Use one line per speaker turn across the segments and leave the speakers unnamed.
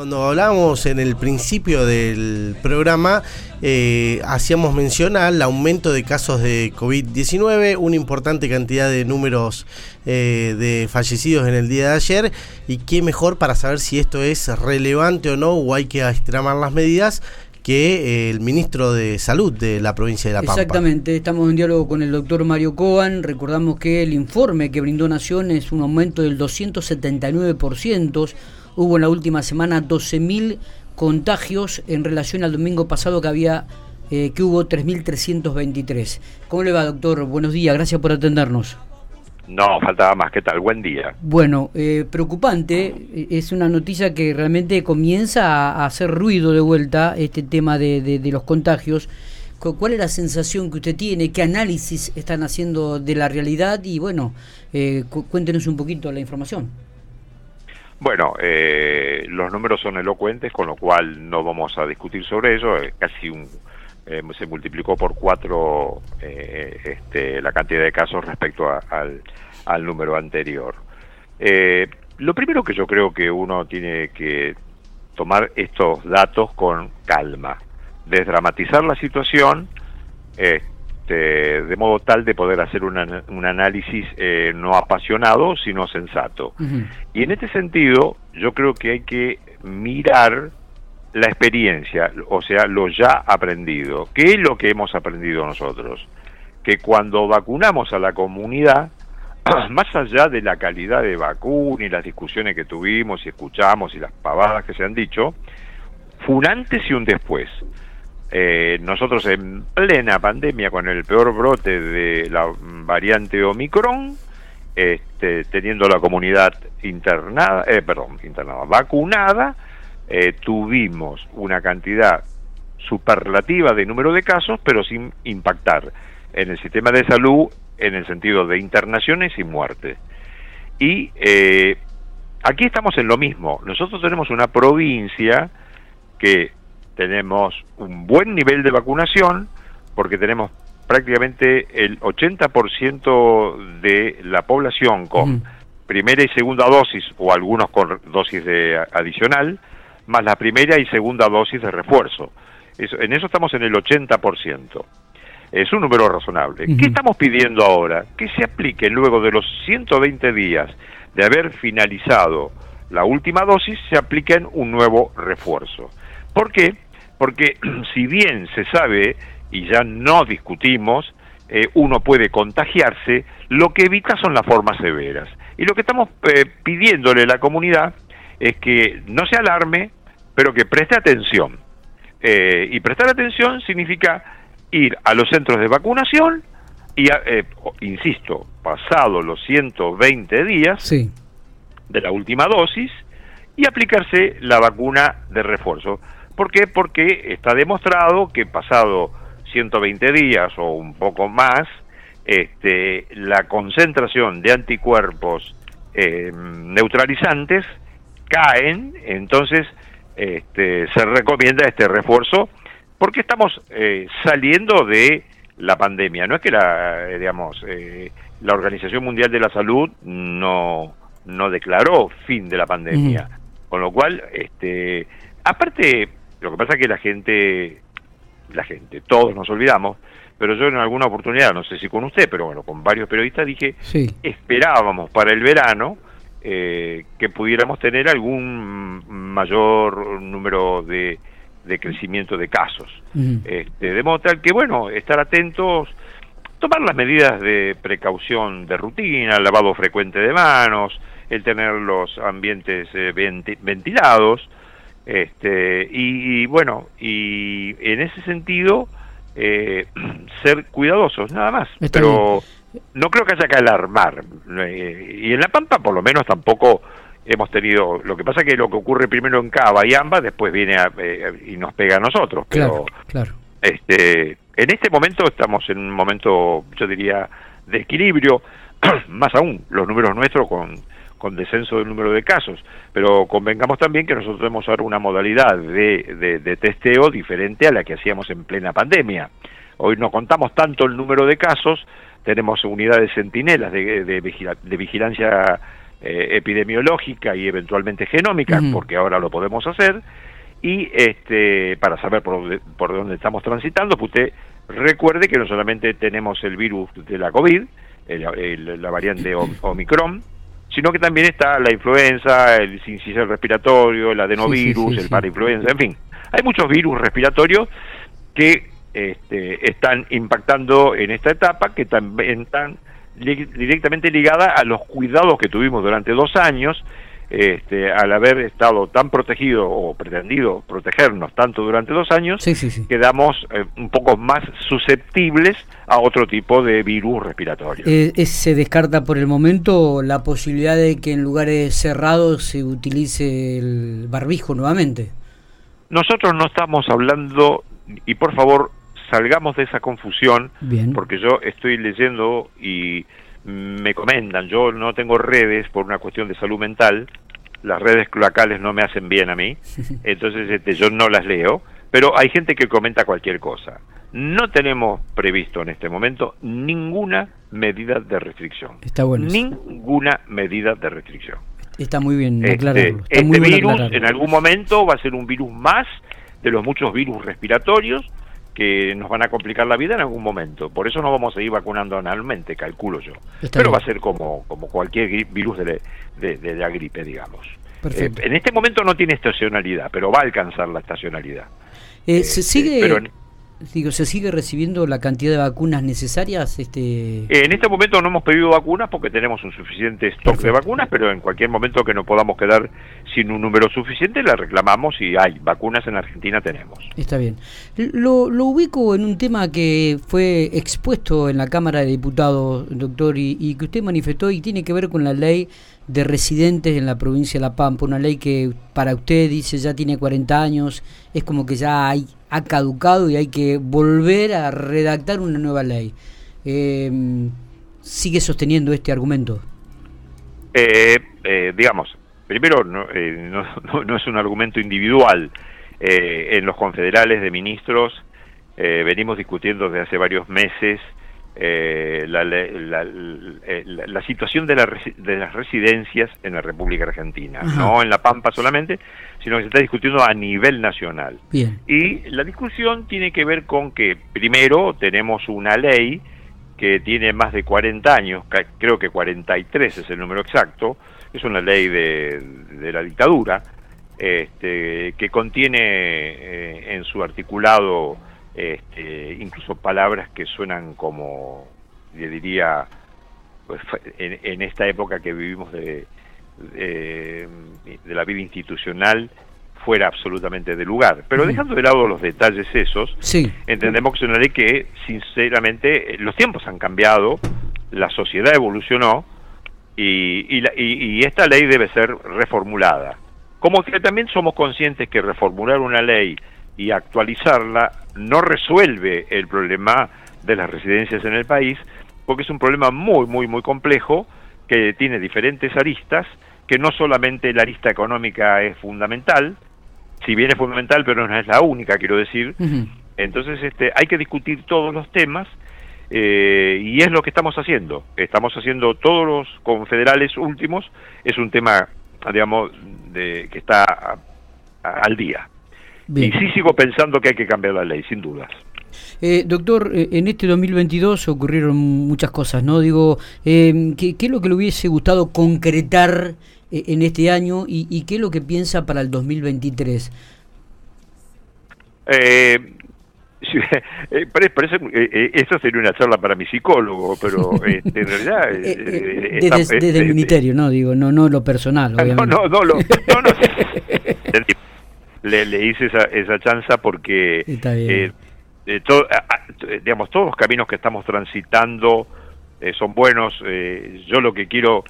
Cuando hablábamos en el principio del programa, eh, hacíamos mención al aumento de casos de COVID-19, una importante cantidad de números eh, de fallecidos en el día de ayer, y qué mejor para saber si esto es relevante o no, o hay que extremar las medidas, que eh, el ministro de Salud de la provincia de La Pampa.
Exactamente, estamos en diálogo con el doctor Mario Coban. Recordamos que el informe que brindó Nación es un aumento del 279%. Hubo en la última semana 12.000 contagios en relación al domingo pasado que había eh, que hubo 3.323. ¿Cómo le va, doctor? Buenos días, gracias por atendernos.
No, faltaba más. ¿Qué tal? Buen día.
Bueno, eh, preocupante. Eh, es una noticia que realmente comienza a, hacer ruido de vuelta, este tema de, de, los contagios. ¿Cuál es la sensación que usted tiene? ¿Qué análisis están haciendo de la realidad? Y bueno, eh, cuéntenos un poquito la información.
Bueno, eh, los números son elocuentes, con lo cual no vamos a discutir sobre ello. Es casi un eh, se multiplicó por cuatro eh, este, la cantidad de casos respecto al, al, número anterior. Eh, lo primero que yo creo que uno tiene que tomar estos datos con calma, desdramatizar la situación, este, de modo tal de poder hacer un análisis no apasionado, sino sensato. Y en este sentido, yo creo que hay que mirar la experiencia, o sea, lo ya aprendido. ¿Qué es lo que hemos aprendido nosotros? Que cuando vacunamos a la comunidad, más allá de la calidad de vacuna y las discusiones que tuvimos y escuchamos y las pavadas que se han dicho, fue un antes y un después. Eh, nosotros en plena pandemia, con el peor brote de la variante Omicron, este, teniendo la comunidad internada, eh, perdón, internada, vacunada, eh, tuvimos una cantidad superlativa de número de casos, pero sin impactar en el sistema de salud en el sentido de internaciones y muertes. Y eh, aquí estamos en lo mismo. Nosotros tenemos una provincia que tenemos un buen nivel de vacunación, porque tenemos prácticamente el 80% de la población con primera y segunda dosis o algunos con dosis de adicional, más la primera y segunda dosis de refuerzo. en eso estamos en el 80%. Es un número razonable. ¿Qué estamos pidiendo ahora? Que se aplique luego de los 120 días de haber finalizado la última dosis, se apliquen un nuevo refuerzo. ¿Por qué? Porque si bien se sabe, y ya no discutimos, eh, uno puede contagiarse, lo que evita son las formas severas. Y lo que estamos eh, pidiéndole a la comunidad es que no se alarme, pero que preste atención. Eh, y prestar atención significa ir a los centros de vacunación y, eh, insisto, pasado los 120 días de la última dosis y aplicarse la vacuna de refuerzo. ¿Por qué? Porque está demostrado que pasado 120 días o un poco más, este, la concentración de anticuerpos eh, neutralizantes caen, entonces este, se recomienda este refuerzo porque estamos eh, saliendo de la pandemia. No es que la, digamos, eh, la Organización Mundial de la Salud no, no declaró fin de la pandemia. Con lo cual, este, aparte, lo que pasa es que la gente, la gente, todos nos olvidamos, pero yo en alguna oportunidad, no sé si con usted, pero bueno, con varios periodistas dije, esperábamos para el verano eh, que pudiéramos tener algún mayor número de, de crecimiento de casos. este, de modo tal que, bueno, estar atentos, tomar las medidas de precaución de rutina, el lavado frecuente de manos, el tener los ambientes eh, ventilados, este, y, bueno, y en ese sentido, eh, ser cuidadosos, nada más. Pero no creo que haya que alarmar. Eh, y en La Pampa, por lo menos, tampoco hemos tenido. Lo que pasa es que lo que ocurre primero en Cava y Amba, después viene eh, y nos pega a nosotros. Pero, claro, Este, en este momento estamos en un momento, yo diría, de equilibrio. Más aún, los números nuestros con, con descenso del número de casos. Pero convengamos también que nosotros tenemos ahora una modalidad de, de testeo diferente a la que hacíamos en plena pandemia. Hoy no contamos tanto el número de casos, tenemos unidades centinelas de, de, vigilancia epidemiológica y eventualmente genómica, porque ahora lo podemos hacer, y este, para saber por, por dónde estamos transitando, pues usted recuerde que no solamente tenemos el virus de la COVID, la variante Omicron, sino que también está la influenza, el sincicial respiratorio, el adenovirus, el parainfluenza, en fin. Hay muchos virus respiratorios que este, están impactando en esta etapa, que también están directamente ligada a los cuidados que tuvimos durante dos años este, al haber estado tan protegido o pretendido protegernos tanto durante dos años, quedamos eh, un poco más susceptibles a otro tipo de virus respiratorio.
Eh, ¿Se descarta por el momento la posibilidad de que en lugares cerrados se utilice el barbijo nuevamente?
Nosotros no estamos hablando, y por favor salgamos de esa confusión, porque yo estoy leyendo y me comentan, yo no tengo redes por una cuestión de salud mental, las redes cloacales no me hacen bien a mí, entonces este, yo no las leo, pero hay gente que comenta cualquier cosa. No tenemos previsto en este momento ninguna medida de restricción.
Está bueno.
Ninguna medida de restricción.
Está muy bien
este, este virus en algún momento va a ser un virus más de los muchos virus respiratorios que nos van a complicar la vida en algún momento. Por eso no vamos a ir vacunando anualmente, calculo yo. Pero va a ser como, como cualquier virus de, de, la gripe, digamos. Eh, en este momento no tiene estacionalidad, pero va a alcanzar la estacionalidad.
Eh, ¿Se este, sigue Digo, ¿se sigue recibiendo la cantidad de vacunas necesarias? Este...
En este momento no hemos pedido vacunas porque tenemos un suficiente stock de vacunas, pero en cualquier momento que no podamos quedar sin un número suficiente, la reclamamos y hay vacunas en Argentina tenemos.
Está bien. Lo, ubico en un tema que fue expuesto en la Cámara de Diputados, doctor, y que usted manifestó y tiene que ver con la ley de residentes en la provincia de La Pampa, una ley que para usted dice ya tiene 40 años, es como que ya hay, ha caducado y hay que volver a redactar una nueva ley. Em, ¿Sigue sosteniendo este argumento?
Eh, eh, digamos, primero no, eh, no, no, es un argumento individual. en los confederales de ministros venimos discutiendo desde hace varios meses eh, la, eh, la, la, situación de, de, las residencias en la República Argentina, no en La Pampa solamente, sino que se está discutiendo a nivel nacional. Y la discusión tiene que ver con que, primero, tenemos una ley que tiene más de 40 años, creo que 43 es el número exacto, es una ley de, de la dictadura, este, que contiene eh, en su articulado este, incluso palabras que suenan como, yo diría, pues, en, esta época que vivimos de, de, la vida institucional, fuera absolutamente de lugar. Pero dejando de lado los detalles esos, entendemos que es una ley que, sinceramente, los tiempos han cambiado, la sociedad evolucionó y, y, y esta ley debe ser reformulada. Como que también somos conscientes que reformular una ley y actualizarla no resuelve el problema de las residencias en el país, porque es un problema muy, muy, muy complejo, que tiene diferentes aristas, que no solamente la arista económica es fundamental, si bien es fundamental, pero no es la única, quiero decir. Entonces, este, hay que discutir todos los temas eh, y es lo que estamos haciendo. Estamos haciendo todos los confederales últimos, es un tema, digamos, de, que está al día. Y sí sigo pensando que hay que cambiar la ley, sin dudas.
Eh, doctor, eh, en este 2022 ocurrieron muchas cosas, ¿no? Digo, eh, ¿qué, es lo que le hubiese gustado concretar eh, en este año y, qué es lo que piensa para el 2023?
Eh, parece, esta sería una charla para mi psicólogo, pero este, en realidad...
desde, desde el ministerio, ¿no? Digo, no, no lo personal, obviamente.
No, no, no, lo, no, no le, le hice esa, esa chanza porque eh, eh, digamos todos los caminos que estamos transitando eh, son buenos. Yo lo que quiero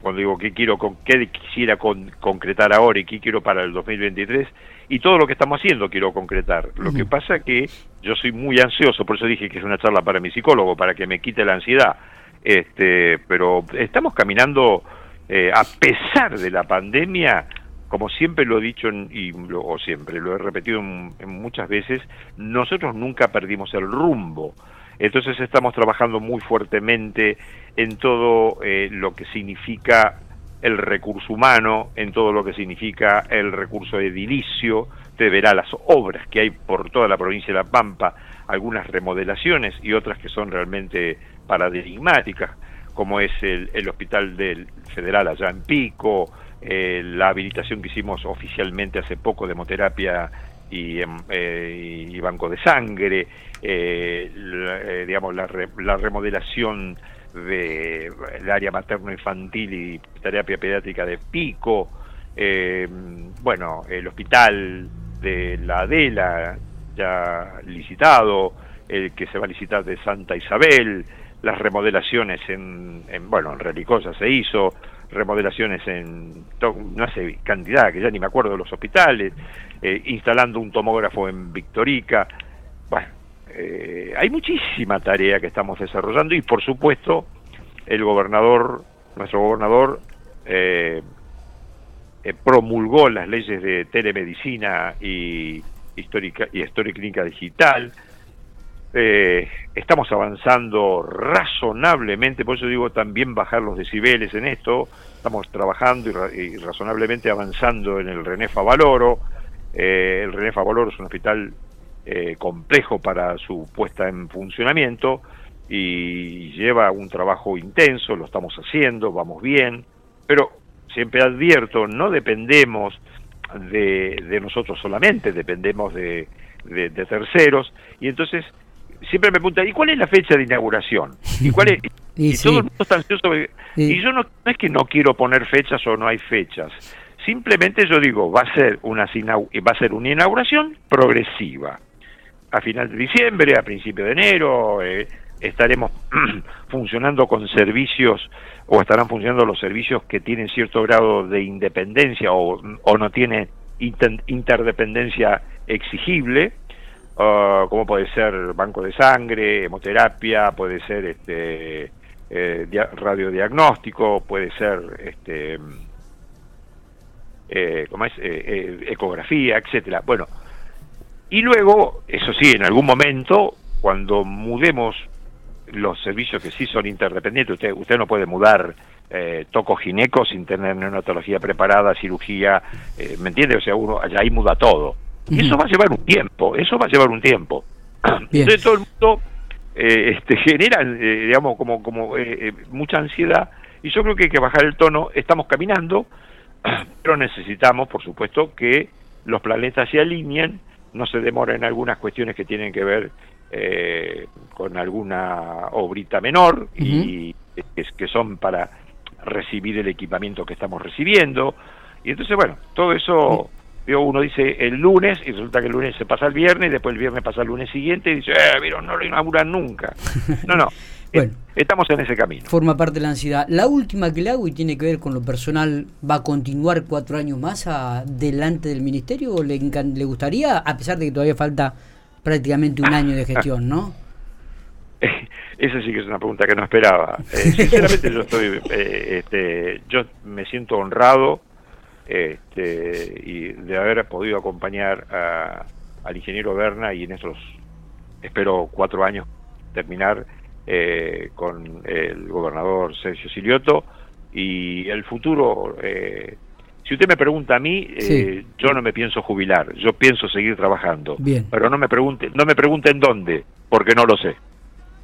cuando digo que quiero con qué quisiera concretar ahora y qué quiero para el 2023 y todo lo que estamos haciendo quiero concretar. Lo que pasa que yo soy muy ansioso por eso dije que es una charla para mi psicólogo para que me quite la ansiedad. Este pero estamos caminando a pesar de la pandemia como siempre lo he dicho y lo, o siempre lo he repetido muchas veces, nosotros nunca perdimos el rumbo. Entonces estamos trabajando muy fuertemente en todo eh, lo que significa el recurso humano, en todo lo que significa el recurso edilicio, te verá las obras que hay por toda la provincia de La Pampa, algunas remodelaciones y otras que son realmente paradigmáticas, como es el, Hospital del Federal allá en Pico, eh, la habilitación que hicimos oficialmente hace poco de hemoterapia y, em, eh, y banco de sangre, eh, digamos la, la remodelación del área materno-infantil y terapia pediátrica de Pico, bueno, el hospital de la Adela, ya licitado, el que se va a licitar de Santa Isabel, las remodelaciones en, bueno, en Relicosa se hizo, remodelaciones en, no sé, cantidad, que ya ni me acuerdo de los hospitales, eh, instalando un tomógrafo en Victorica, bueno, eh, hay muchísima tarea que estamos desarrollando y por supuesto el gobernador, nuestro gobernador, eh, promulgó las leyes de telemedicina y histórica y historia clínica digital. Eh, estamos avanzando razonablemente, por eso digo también bajar los decibeles en esto. Estamos trabajando y, razonablemente avanzando en el René Favaloro. Eh, el René Favaloro es un hospital eh, complejo para su puesta en funcionamiento y lleva un trabajo intenso, lo estamos haciendo, vamos bien, pero siempre advierto, no dependemos de, nosotros solamente, dependemos de, terceros, y entonces siempre me preguntan, ¿y cuál es la fecha de inauguración? ¿Y cuál es? y, todo el mundo está ansioso. Y yo no, es que no quiero poner fechas o no hay fechas. Simplemente yo digo, va a ser una va a ser una inauguración progresiva. A final de diciembre, a principio de enero, eh, estaremos funcionando con servicios o estarán funcionando los servicios que tienen cierto grado de independencia o, no tienen interdependencia exigible, uh, como puede ser banco de sangre, hemoterapia, puede ser este eh, radiodiagnóstico, puede ser este eh, ¿cómo es? Eh, ecografía, etcétera. Bueno, y luego, eso sí, en algún momento, cuando mudemos los servicios que sí son interdependientes, usted, usted no puede mudar eh, toco gineco sin tener neonatología preparada, cirugía, eh, ¿me entiende? O sea, uno allá ahí muda todo. Y eso va a llevar un tiempo, eso va a llevar un tiempo. Entonces todo el mundo eh, este, genera, eh, digamos, como, como mucha ansiedad y yo creo que hay que bajar el tono, estamos caminando, pero necesitamos, por supuesto, que los planetas se alineen, no se demoren algunas cuestiones que tienen que ver eh, con alguna obrita menor y que, son para recibir el equipamiento que estamos recibiendo. Y entonces, bueno, todo eso, uno dice el lunes y resulta que el lunes se pasa el viernes y después el viernes pasa el lunes siguiente y dice, eh, no lo inauguran nunca. No, no. Bueno, estamos en ese camino.
Forma parte de la ansiedad. La última que le hago y tiene que ver con lo personal, ¿va a continuar cuatro años más delante del ministerio o le, le gustaría, a pesar de que todavía falta prácticamente un año de gestión, ¿no?
Esa sí que es una pregunta que no esperaba. Eh, sinceramente yo estoy, eh, este, yo me siento honrado este, y de haber podido acompañar al ingeniero Berna y en estos, espero, cuatro años terminar eh, con el gobernador Sergio Silioto y el futuro eh, si usted me pregunta a mí, eh, yo no me pienso jubilar, yo pienso seguir trabajando. Pero no me pregunte, no me pregunten dónde, porque no lo sé.